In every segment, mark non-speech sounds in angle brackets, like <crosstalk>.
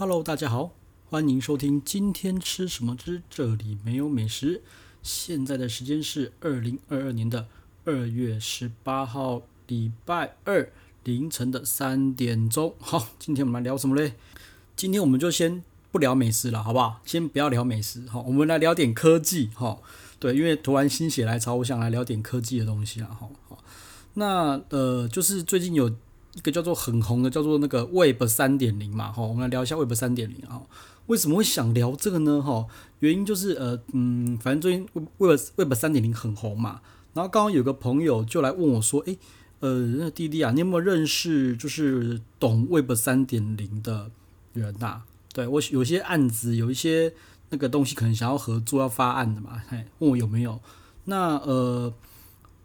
Hello，大家好，欢迎收听今天吃什么之这里没有美食。现在的时间是二零二二年的二月十八号，礼拜二凌晨的三点钟。好，今天我们来聊什么嘞？今天我们就先不聊美食了，好不好？先不要聊美食，好，我们来聊点科技，哈，对，因为突然心血来潮，我想来聊点科技的东西啊，好，好，那呃，就是最近有。一个叫做很红的，叫做那个 Web 三点零嘛，哈，我们来聊一下 Web 三点零啊。为什么会想聊这个呢？哈，原因就是呃，嗯，反正最近 Web Web 三点零很红嘛。然后刚刚有个朋友就来问我说，诶，呃，那弟弟啊，你有没有认识就是懂 Web 三点零的人呐、对，我有些案子，有一些那个东西可能想要合作要发案的嘛，嘿，问我有没有？那呃，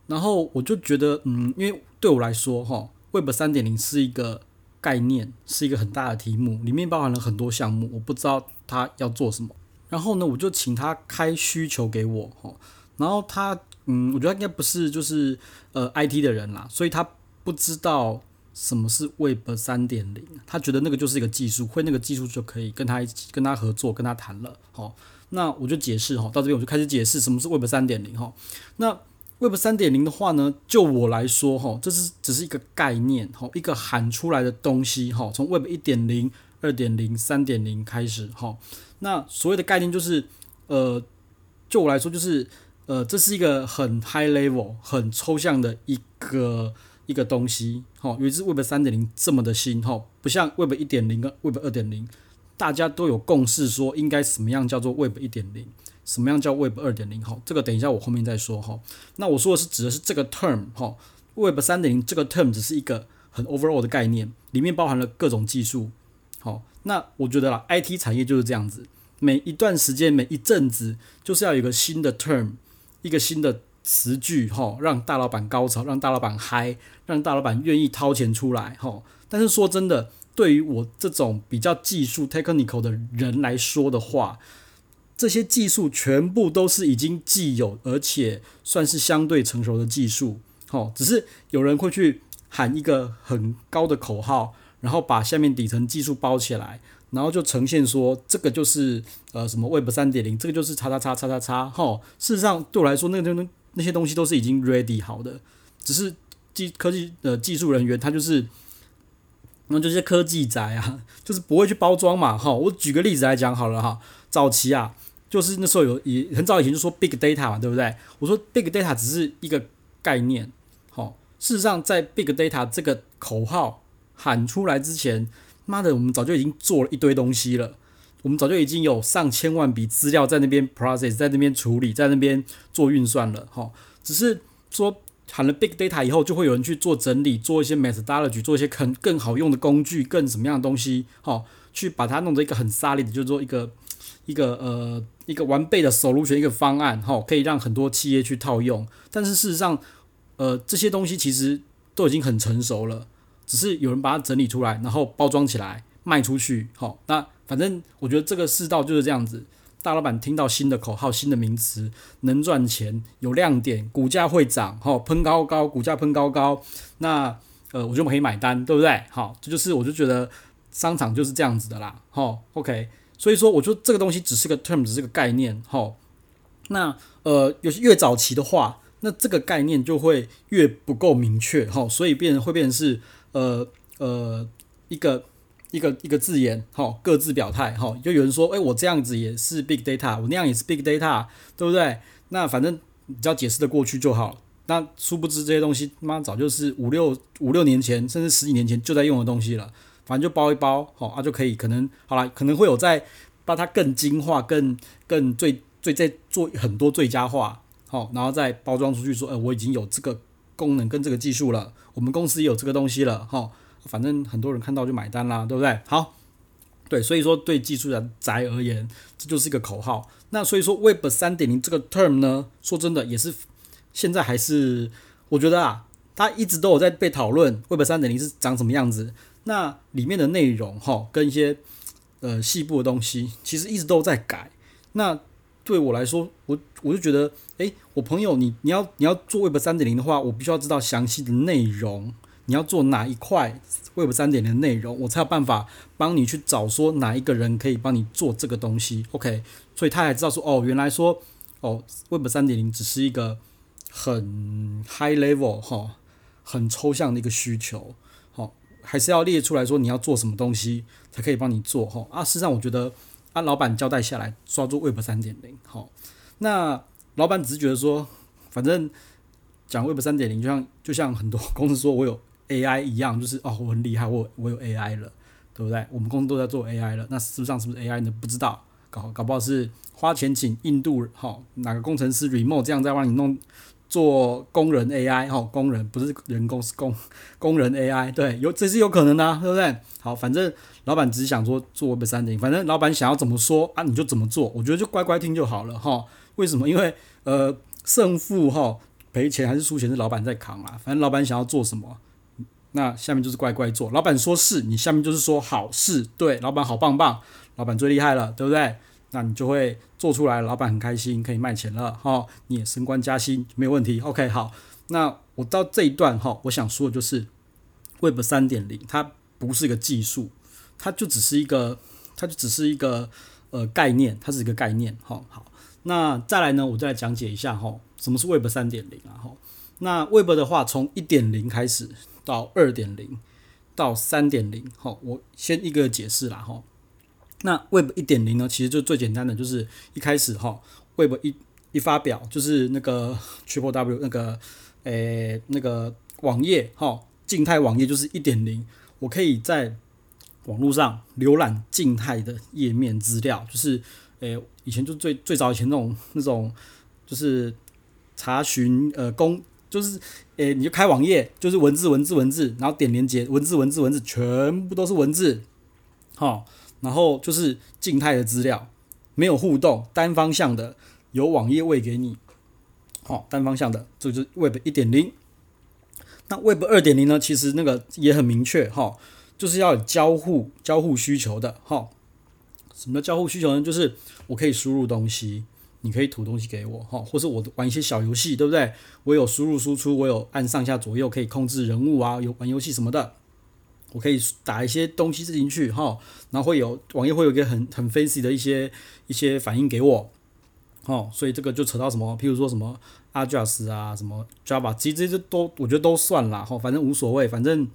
然后我就觉得，嗯，因为对我来说，哈。Web 三点零是一个概念，是一个很大的题目，里面包含了很多项目，我不知道他要做什么。然后呢，我就请他开需求给我，哈。然后他，嗯，我觉得应该不是就是呃 IT 的人啦，所以他不知道什么是 Web 三点零，他觉得那个就是一个技术，会那个技术就可以跟他一起跟他合作，跟他谈了，好。那我就解释哈，到这边我就开始解释什么是 Web 三点零，哈。那 Web 三点零的话呢，就我来说，哈，这是只是一个概念，哈，一个喊出来的东西，哈，从 Web 一点零、二点零、三点零开始，哈，那所谓的概念就是，呃，就我来说，就是，呃，这是一个很 high level、很抽象的一个一个东西，哈，尤其是 Web 三点零这么的新，哈，不像 Web 一点零跟 Web 二点零，大家都有共识说应该什么样叫做 Web 一点零。什么样叫 Web 二点零？哈，这个等一下我后面再说哈。那我说的是指的是这个 term 哈，Web 三点零这个 term 只是一个很 overall 的概念，里面包含了各种技术。好，那我觉得啦，IT 产业就是这样子，每一段时间、每一阵子，就是要有一个新的 term，一个新的词句哈，让大老板高潮，让大老板嗨，让大老板愿意掏钱出来哈。但是说真的，对于我这种比较技术 technical 的人来说的话，这些技术全部都是已经既有，而且算是相对成熟的技术。好，只是有人会去喊一个很高的口号，然后把下面底层技术包起来，然后就呈现说这个就是呃什么 Web 三点零，这个就是叉叉叉叉叉叉。哈，事实上对我来说，那个那那些东西都是已经 ready 好的，只是技科技的技术人员他就是，那这些科技宅啊，就是不会去包装嘛。哈，我举个例子来讲好了哈，早期啊。就是那时候有也很早以前就说 big data 嘛，对不对？我说 big data 只是一个概念，好，事实上在 big data 这个口号喊出来之前，妈的，我们早就已经做了一堆东西了，我们早就已经有上千万笔资料在那边 process，在那边处理，在那边做运算了，哈，只是说喊了 big data 以后，就会有人去做整理，做一些 methodology，做一些更更好用的工具，更什么样的东西，哈，去把它弄成一个很 solid 的，就是说一个。一个呃，一个完备的 solution，一个方案，哈，可以让很多企业去套用。但是事实上，呃，这些东西其实都已经很成熟了，只是有人把它整理出来，然后包装起来卖出去，好。那反正我觉得这个世道就是这样子。大老板听到新的口号、新的名词，能赚钱、有亮点，股价会涨，哈，喷高高，股价喷高高。那呃，我就可以买单，对不对？好，这就是我就觉得商场就是这样子的啦，好，OK。所以说，我觉得这个东西只是个 term，只是个概念，哈。那呃，有些越早期的话，那这个概念就会越不够明确，哈。所以变会变成是呃呃一个一个一个字眼，哈，各自表态，哈。就有人说，哎，我这样子也是 big data，我那样也是 big data，对不对？那反正只要解释得过去就好。那殊不知这些东西，妈早就是五六五六年前，甚至十几年前就在用的东西了。反正就包一包，好啊，就可以，可能好了，可能会有在把它更精化、更更最最再做很多最佳化，好，然后再包装出去，说，哎，我已经有这个功能跟这个技术了，我们公司也有这个东西了，哈，反正很多人看到就买单啦，对不对？好，对，所以说对技术的宅而言，这就是一个口号。那所以说，Web 三点零这个 term 呢，说真的也是现在还是我觉得啊，它一直都有在被讨论，Web 三点零是长什么样子。那里面的内容哈，跟一些呃细部的东西，其实一直都在改。那对我来说，我我就觉得，诶，我朋友你你要你要做 Web 三点零的话，我必须要知道详细的内容，你要做哪一块 Web 三点零的内容，我才有办法帮你去找说哪一个人可以帮你做这个东西。OK，所以他还知道说，哦，原来说，哦，Web 三点零只是一个很 high level 哈，很抽象的一个需求，还是要列出来说你要做什么东西才可以帮你做哈。啊，事实上我觉得，啊，老板交代下来抓住 Web 三点零，好，那老板只是觉得说，反正。讲 Web 三点零，就像就像很多公司说我有 AI 一样，就是哦，我很厉害，我我有 AI 了，对不对？我们公司都在做 AI 了，那事实上是不是 AI 呢？不知道，搞搞不好是花钱请印度哈、哪个工程师 remote 这样在帮你弄做工人 AI 哈、工人不是人工是工工人 AI，对，有这是有可能的、对不对？好，反正老板只是想说做 Web 三点，反正老板想要怎么说啊，你就怎么做，我觉得就乖乖听就好了哈、为什么？因为呃胜负哈。赔钱还是输钱是老板在扛啦，反正老板想要做什么，那下面就是乖乖做。老板说是，你下面就是说好是，对，老板好棒棒，老板最厉害了，对不对？那你就会做出来，老板很开心，可以卖钱了，哈，你也升官加薪没有问题。OK，好，那我到这一段哈，我想说的就是 Web 三点零，它不是一个技术，它就只是一个，它就只是一个呃概念，它是一个概念，哈，好，那再来呢，我再来讲解一下哈。什么是 Web 三点零啊？吼，那 Web 的话，从一点零开始到二点零到三点零，哈，我先一个解释啦，吼。那 Web 一点零呢，其实就最简单的，就是一开始哈，Web 一一发表，就是那个 Triple W 那个，诶、那个网页，哈，静态网页就是一点零，我可以在网络上浏览静态的页面资料，就是，诶、以前就最最早以前那种那种，就是。查询呃公就是诶、你就开网页，就是文字文字文字，然后点连接，文字文字文字，全部都是文字，好，然后就是静态的资料，没有互动，单方向的，有网页喂给你，好，单方向的，这就是 Web 一点零。那 Web 二点零呢？其实那个也很明确，哈，就是要有交互交互需求的，哈。什么叫交互需求呢？就是我可以输入东西。你可以吐东西给我哈，或是我玩一些小游戏，对不对？我有输入输出，我有按上下左右可以控制人物啊，有玩游戏什么的，我可以打一些东西进去哈，然后会有网页会有一个很很 fancy 的一些一些反应给我，哦，所以这个就扯到什么，譬如说什么 Ajax 啊，什么 Java，其实这些都我觉得都算啦哈，反正无所谓，反正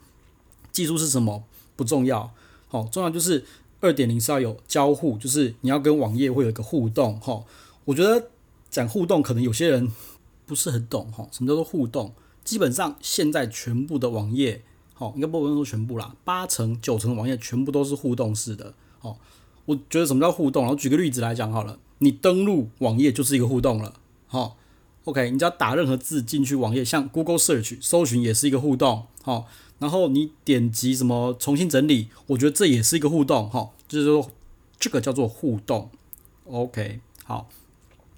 技术是什么不重要，好，重要就是二点零是要有交互，就是你要跟网页会有一个互动哈。我觉得讲互动，可能有些人不是很懂哈。什么叫做互动？基本上现在全部的网页，好，应该不能说全部啦，八成九成的网页全部都是互动式的。好，我觉得什么叫互动？然后举个例子来讲好了，你登录网页就是一个互动了。好，OK，你只要打任何字进去网页，像 Google Search 搜寻也是一个互动。好，然后你点击什么重新整理，我觉得这也是一个互动。哈，就是说这个叫做互动。OK，好。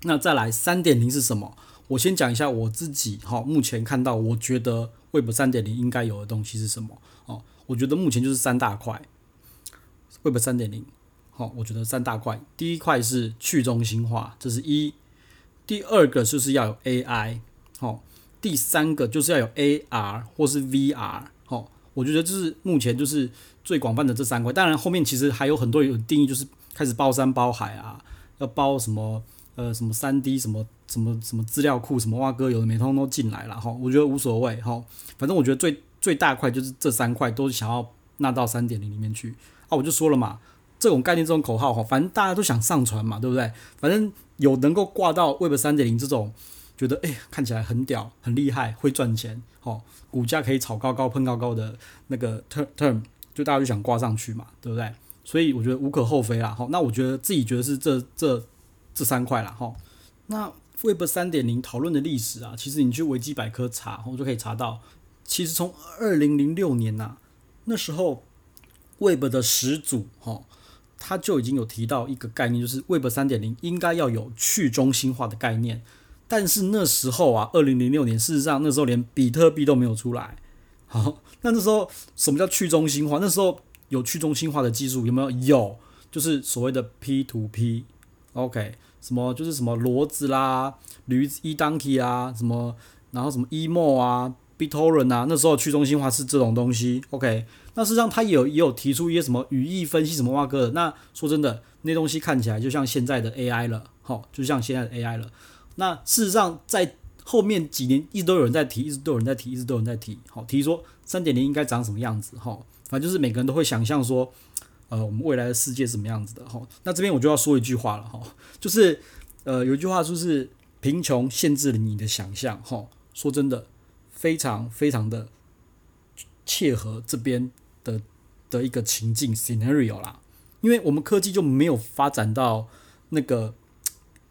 那再来三点零是什么？我先讲一下我自己哈，目前看到我觉得 Web 三点零应该有的东西是什么？哦，我觉得目前就是三大块。Web 三点零，好，我觉得三大块，第一块是去中心化，这是一；第二个就是要有 AI，好；第三个就是要有 AR 或是 VR，好，我觉得这是目前就是最广泛的这三块。当然后面其实还有很多有定义，就是开始包山包海啊，要包什么？呃，什么三 D 什么什么什么资料库什么哇哥，有的没通都进来了哈，我觉得无所谓哈，反正我觉得最最大块就是这三块都是想要纳到三点零里面去啊，我就说了嘛，这种概念这种口号哈，反正大家都想上传嘛，对不对？反正有能够挂到 Web 三点零这种，觉得哎看起来很屌很厉害会赚钱，好股价可以炒高高喷高高的那个 term term，就大家就想挂上去嘛，对不对？所以我觉得无可厚非啦，好，那我觉得自己觉得是这这。这三块了哈，那 Web 三点零讨论的历史啊，其实你去维基百科查，我就可以查到，其实从二零零六年呐、啊，那时候 Web 的始祖哈，他就已经有提到一个概念，就是 Web 三点零应该要有去中心化的概念，但是那时候啊，二零零六年，事实上那时候连比特币都没有出来，好，那那时候什么叫去中心化？那时候有去中心化的技术有没有？有，就是所谓的 P to P。OK，什么就是什么骡子啦、驴子 e donkey 啊，什么然后什么 emo 啊，BitTorrent 啊，那时候去中心化是这种东西。OK，那事实上他也有也有提出一些什么语义分析什么哇哥的。那说真的，那东西看起来就像现在的 AI 了，好，就像现在的 AI 了。那事实上在后面几年一直都有人在提，一直都有人在提，一直都有人在提，好，提说三点零应该长什么样子，哈，反正就是每个人都会想象说，呃，我们未来的世界是什么样子的，哈。那这边我就要说一句话了，哈，就是呃，有一句话就是贫穷限制了你的想象，哈。说真的。非常非常的切合这边的的一个情境 scenario 啦，因为我们科技就没有发展到那个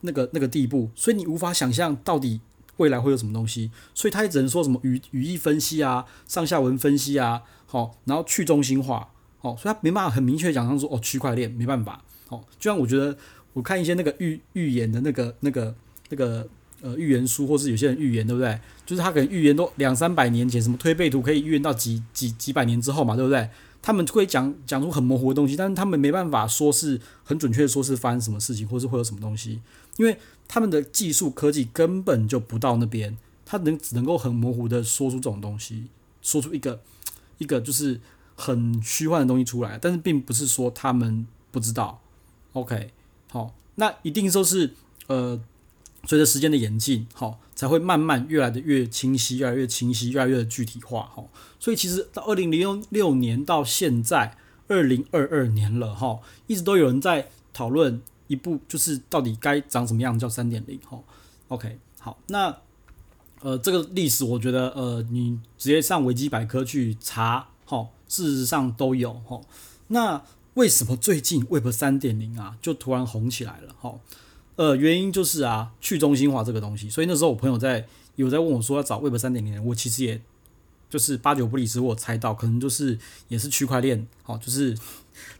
那个那个地步，所以你无法想象到底未来会有什么东西，所以他也只能说什么语语义分析啊、上下文分析啊，好，然后去中心化，哦，所以他没办法很明确讲上说哦，区块链没办法，哦，就像我觉得我看一些那个预预言的那个那个那个呃预言书，或是有些人预言，对不对？就是他可能预言都两三百年前，什么推背图可以预言到几几几百年之后嘛，对不对？他们会讲讲出很模糊的东西，但是他们没办法说是很准确说是发生什么事情，或是会有什么东西，因为他们的技术科技根本就不到那边，他能只能够很模糊的说出这种东西，说出一个一个就是很虚幻的东西出来，但是并不是说他们不知道。OK，好，那一定都是呃。随着时间的演进，好，才会慢慢越来的越清晰，越来越清晰，越来越具体化，哈。所以其实到二零零六年到现在二零二二年了，哈，一直都有人在讨论一部，就是到底该长什么样叫三点零，哈。OK，好，那呃，这个历史我觉得呃，你直接上维基百科去查，哈，事实上都有，哈。那为什么最近 Web 三点零啊，就突然红起来了，哈？呃，原因就是啊，去中心化这个东西，所以那时候我朋友在有在问我说要找 Web 三点零，我其实也就是八九不离十，我猜到可能就是也是区块链，好，就是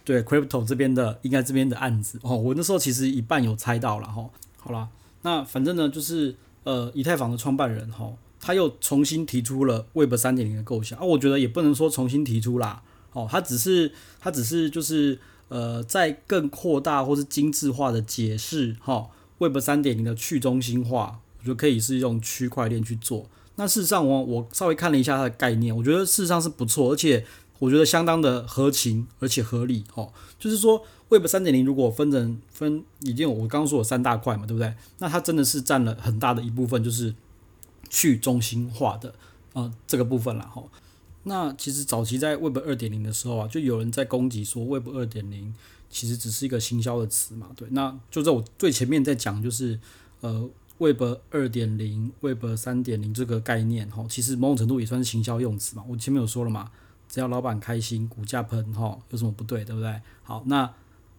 对 Crypto 这边的应该这边的案子哦，我那时候其实一半有猜到了哈，好啦，那反正呢就是呃，以太坊的创办人哈，他又重新提出了 Web 三点零的构想啊，我觉得也不能说重新提出啦，哦，他只是他只是就是。呃，在更扩大或是精致化的解释，哈，Web 三点零的去中心化，我觉得可以是用区块链去做。那事实上我，我稍微看了一下它的概念，我觉得事实上是不错，而且我觉得相当的合情而且合理，哦。就是说，Web 三点零如果分成分，已经有我刚刚说有三大块嘛，对不对？那它真的是占了很大的一部分，就是去中心化的呃这个部分了，哈。那其实早期在 Web 二点零的时候啊，就有人在攻击说 Web 二点零其实只是一个行销的词嘛，对。那就在我最前面在讲，就是呃 Web 二点零、Web 三点零这个概念哈，其实某种程度也算是行销用词嘛。我前面有说了嘛，只要老板开心，股价喷哈，有什么不对，对不对？好，那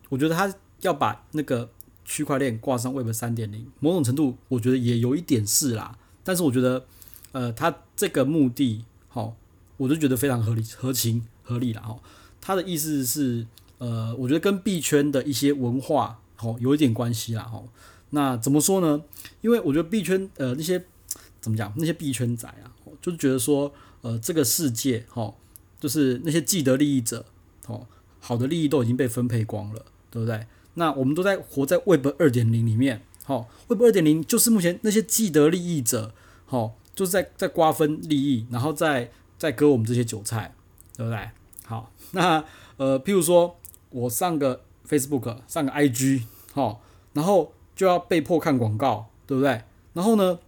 我觉得他要把那个区块链挂上 Web 三点零，某种程度我觉得也有一点是啦。但是我觉得呃，他这个目的好。我就觉得非常合理、合情、合理了哈。他的意思是，呃，我觉得跟币圈的一些文化哦有一点关系啦哈。那怎么说呢？因为我觉得币圈呃那些怎么讲，那些币圈仔啊，就是觉得说，呃，这个世界哈，就是那些既得利益者哦，好的利益都已经被分配光了，对不对？那我们都在活在 Web 二点零里面，哈，Web 二点零就是目前那些既得利益者，好，就是在在瓜分利益，然后在。在割我们这些韭菜，对不对？好，那呃，譬如说我上个 Facebook，上个 IG，哈，然后就要被迫看广告，对不对？然后呢，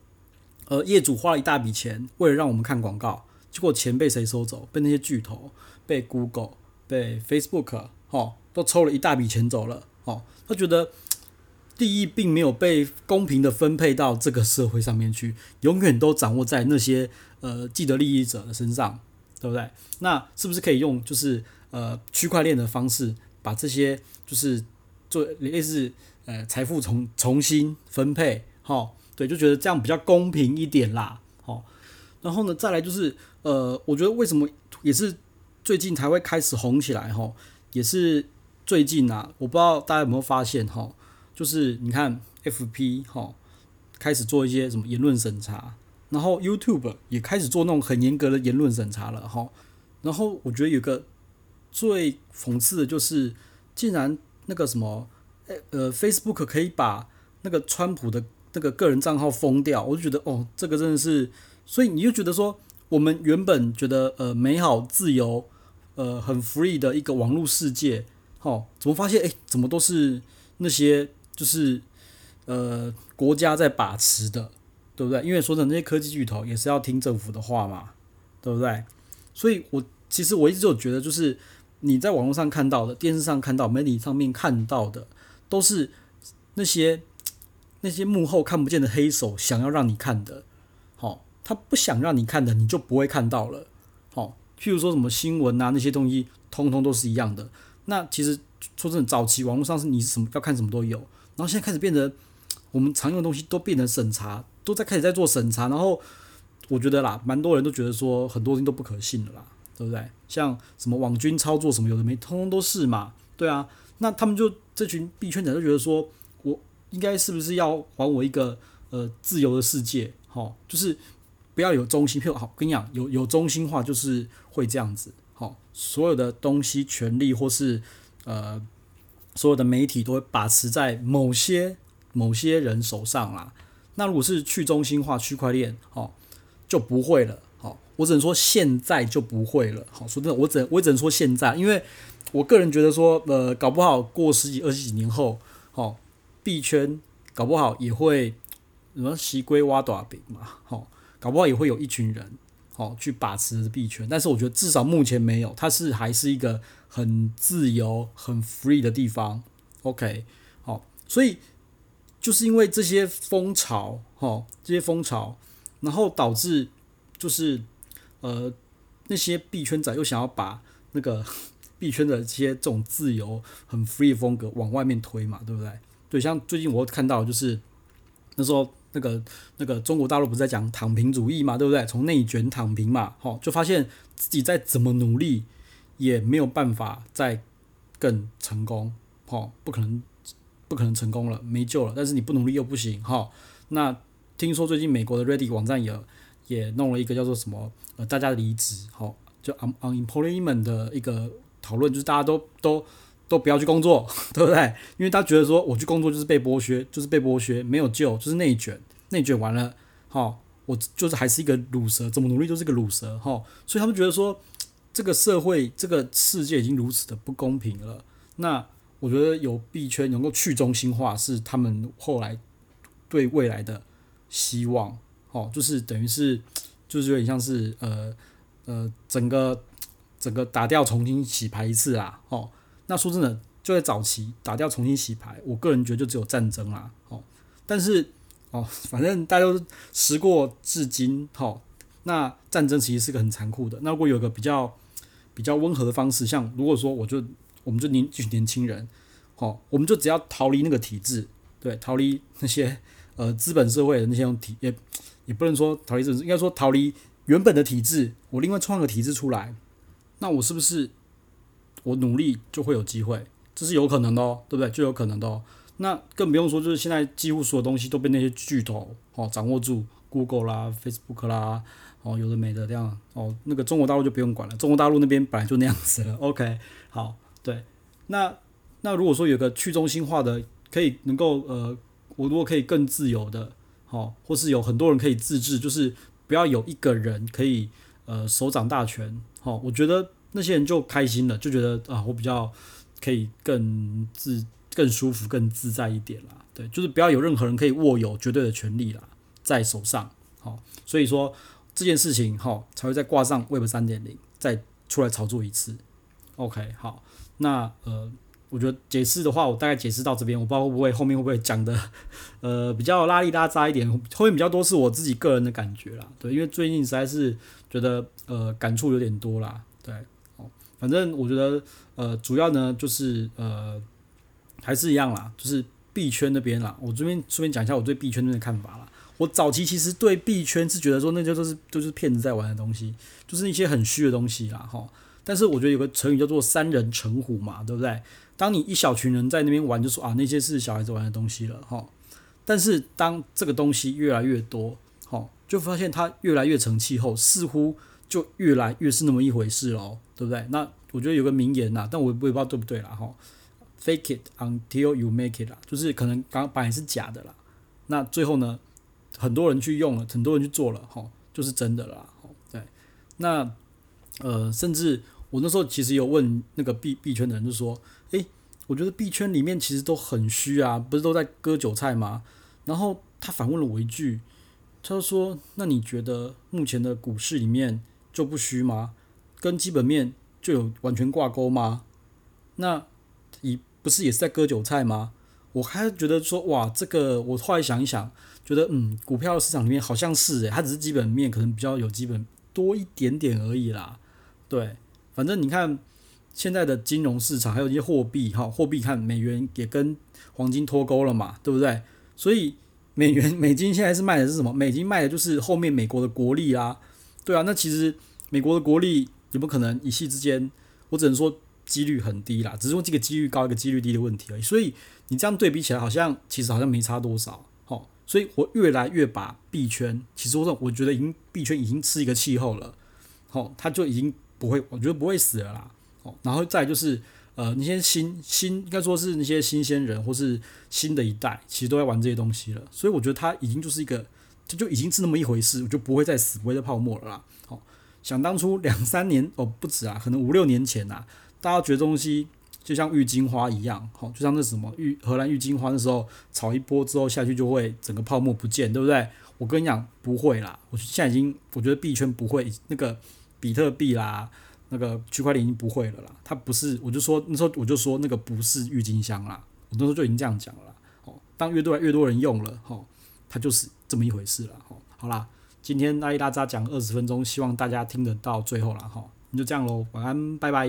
呃，业主花了一大笔钱，为了让我们看广告，结果钱被谁收走？被那些巨头，被 Google，被 Facebook，哈，都抽了一大笔钱走了，哦，他觉得利益并没有被公平的分配到这个社会上面去，永远都掌握在那些。呃，既得利益者的身上，对不对？那是不是可以用就是呃区块链的方式，把这些就是做类似呃财富重重新分配？齁，对，就觉得这样比较公平一点啦。好，然后呢，再来就是呃，我觉得为什么也是最近才会开始红起来？哈，也是最近啊，我不知道大家有没有发现？哈，就是你看 FB 齁，开始做一些什么言论审查。然后 YouTube 也开始做那种很严格的言论审查了哈，然后我觉得有个最讽刺的就是，竟然那个什么，呃，Facebook 可以把那个川普的那个个人账号封掉，我就觉得哦，这个真的是，所以你就觉得说我们原本觉得呃美好自由呃很 free 的一个网络世界，齁，怎么发现诶，怎么都是那些就是呃国家在把持的，对不对？因为说真的，那些科技巨头也是要听政府的话嘛，对不对？所以我其实我一直就觉得，就是你在网络上看到的、电视上看到、媒体上面看到的，都是那些那些幕后看不见的黑手想要让你看的。好他不想让你看的，你就不会看到了。好，譬如说什么新闻啊，那些东西，通通都是一样的。那其实说真的，早期网络上是你什么要看什么都有，然后现在开始变得，我们常用的东西都变成审查，都在开始在做审查。然后我觉得啦，蛮多人都觉得说很多东西都不可信了啦，对不对？像什么网军操作什么有的没，通通都是嘛。对啊，那他们就这群币圈仔就觉得说，我应该是不是要还我一个呃自由的世界？好，就是。不要有中心，譬如好，跟你讲，有有中心化就是会这样子，好，所有的东西、权利或是呃，所有的媒体都会把持在某些某些人手上啦。那如果是去中心化、区块链，哦，就不会了。好，我只能说现在就不会了。好，说真的，我只我只能说现在，因为我个人觉得说，呃，搞不好过十几、二十几年后，好，币圈搞不好也会什么西归挖大饼嘛，好。搞不好也会有一群人，哦，去把持币圈，但是我觉得至少目前没有，它是还是一个很自由、很 free 的地方。OK，好，所以就是因为这些风潮，哈，这些风潮，然后导致就是呃那些币圈仔又想要把那个 <laughs> 币圈的这些这种自由、很 free 的风格往外面推嘛，对不对？对，像最近我看到就是那时候。那个那个中国大陆不是在讲躺平主义嘛，对不对？从内卷躺平嘛，好，就发现自己再怎么努力也没有办法再更成功，好，不可能不可能成功了，没救了。但是你不努力又不行，哈。那听说最近美国的 Reddit 网站也也弄了一个叫做什么呃，大家离职，好，就 unemployment 的一个讨论，就是大家都都。都不要去工作，<laughs> 对不对？因为他觉得说，我去工作就是被剥削，就是被剥削，没有救，就是内卷，内卷完了，好，我就是还是一个鲁蛇，怎么努力都是个鲁蛇，哈。所以他们觉得说，这个社会，这个世界已经如此的不公平了。那我觉得有币圈能够去中心化，是他们后来对未来的希望，哦，就是等于是，就是有点像是呃呃，整个整个打掉重新洗牌一次啦，哦。那说真的，就在早期打掉重新洗牌，我个人觉得就只有战争啦，哦，但是哦，反正大家都时过至今，哦，那战争其实是个很残酷的。那如果有个比较比较温和的方式，像如果说我就我们就年就年轻人，哦，我们就只要逃离那个体制，对，逃离那些呃资本社会的那些体，也也不能说逃离政治，应该说逃离原本的体制，我另外创个体制出来，那我是不是？我努力就会有机会，这是有可能的哦，对不对？就有可能的哦。那更不用说，就是现在几乎所有东西都被那些巨头哦掌握住，Google 啦、Facebook 啦，哦有的没的这样哦。那个中国大陆就不用管了，中国大陆那边本来就那样子了。<laughs> OK，好，对。那那如果说有个去中心化的，可以能够呃，我如果可以更自由的，哦，或是有很多人可以自治，就是不要有一个人可以呃手掌大权，哦，我觉得。那些人就开心了，就觉得啊，我比较可以更自、更舒服、更自在一点啦。对，就是不要有任何人可以握有绝对的权利啦，在手上。好，所以说这件事情哈，才会再挂上 Web 三点零，再出来炒作一次。OK，好，那呃，我觉得解释的话，我大概解释到这边，我不知道会不会后面会不会讲的 <laughs> 呃比较拉里拉杂一点，后面比较多是我自己个人的感觉啦。对，因为最近实在是觉得呃感触有点多啦。对。反正我觉得，呃，主要呢就是呃，还是一样啦，就是币圈那边啦。我这边顺便讲一下我对币圈那边的看法啦。我早期其实对币圈是觉得说，那些都是都是骗子在玩的东西，就是一些很虚的东西啦，哈。但是我觉得有个成语叫做“三人成虎”嘛，对不对？当你一小群人在那边玩，就说啊，那些是小孩子玩的东西了，哈。但是当这个东西越来越多，哈，就发现它越来越成气候，似乎。就越来越是那么一回事喽，对不对？那我觉得有个名言呐，但我也不知道对不对啦哈。Fake it until you make it 啦，就是可能刚本来是假的啦，那最后呢，很多人去用了，很多人去做了哈，就是真的啦。对，那呃，甚至我那时候其实有问那个币币圈的人，就说：“诶，我觉得币圈里面其实都很虚啊，不是都在割韭菜吗？”然后他反问了我一句，他说：“那你觉得目前的股市里面就不虚吗？跟基本面就有完全挂钩吗？那你不是也是在割韭菜吗？”我还觉得说，哇，这个我后来想一想，觉得嗯，股票市场里面好像是诶，它只是基本面可能比较有基本多一点点而已啦。对，反正你看现在的金融市场，还有一些货币哈，货币看美元也跟黄金脱钩了嘛，对不对？所以美元美金现在是卖的是什么？美金卖的就是后面美国的国力啊，对啊，那其实美国的国力有没有可能一夕之间？我只能说。几率很低啦，只是说这个几率高一个几率低的问题而已。所以你这样对比起来，好像其实好像没差多少。好，所以我越来越把币圈，其实我我觉得已经币圈已经是一个气候了。好，它就已经不会，我觉得不会死了啦。哦，然后再就是呃那些新新应该说是那些新鲜人或是新的一代，其实都在玩这些东西了。所以我觉得它已经就是一个，就已经是那么一回事，我就不会再死，不会再泡沫了啦。好，想当初两三年哦不止啊，可能五六年前呐。大家觉得东西就像郁金花一样，好，就像那什么郁荷兰郁金花那时候炒一波之后下去就会整个泡沫不见，对不对？我跟你讲不会啦，我现在已经我觉得币圈不会，那个比特币啦，那个区块链已经不会了啦。它不是，我就说那时候我就说那个不是郁金香啦，我那时候就已经这样讲了啦。哦，当越多越多人用了，哈，它就是这么一回事了。哈，好啦，今天拉里拉扎讲二十分钟，希望大家听得到最后了。哈，那就这样喽，晚安，拜拜。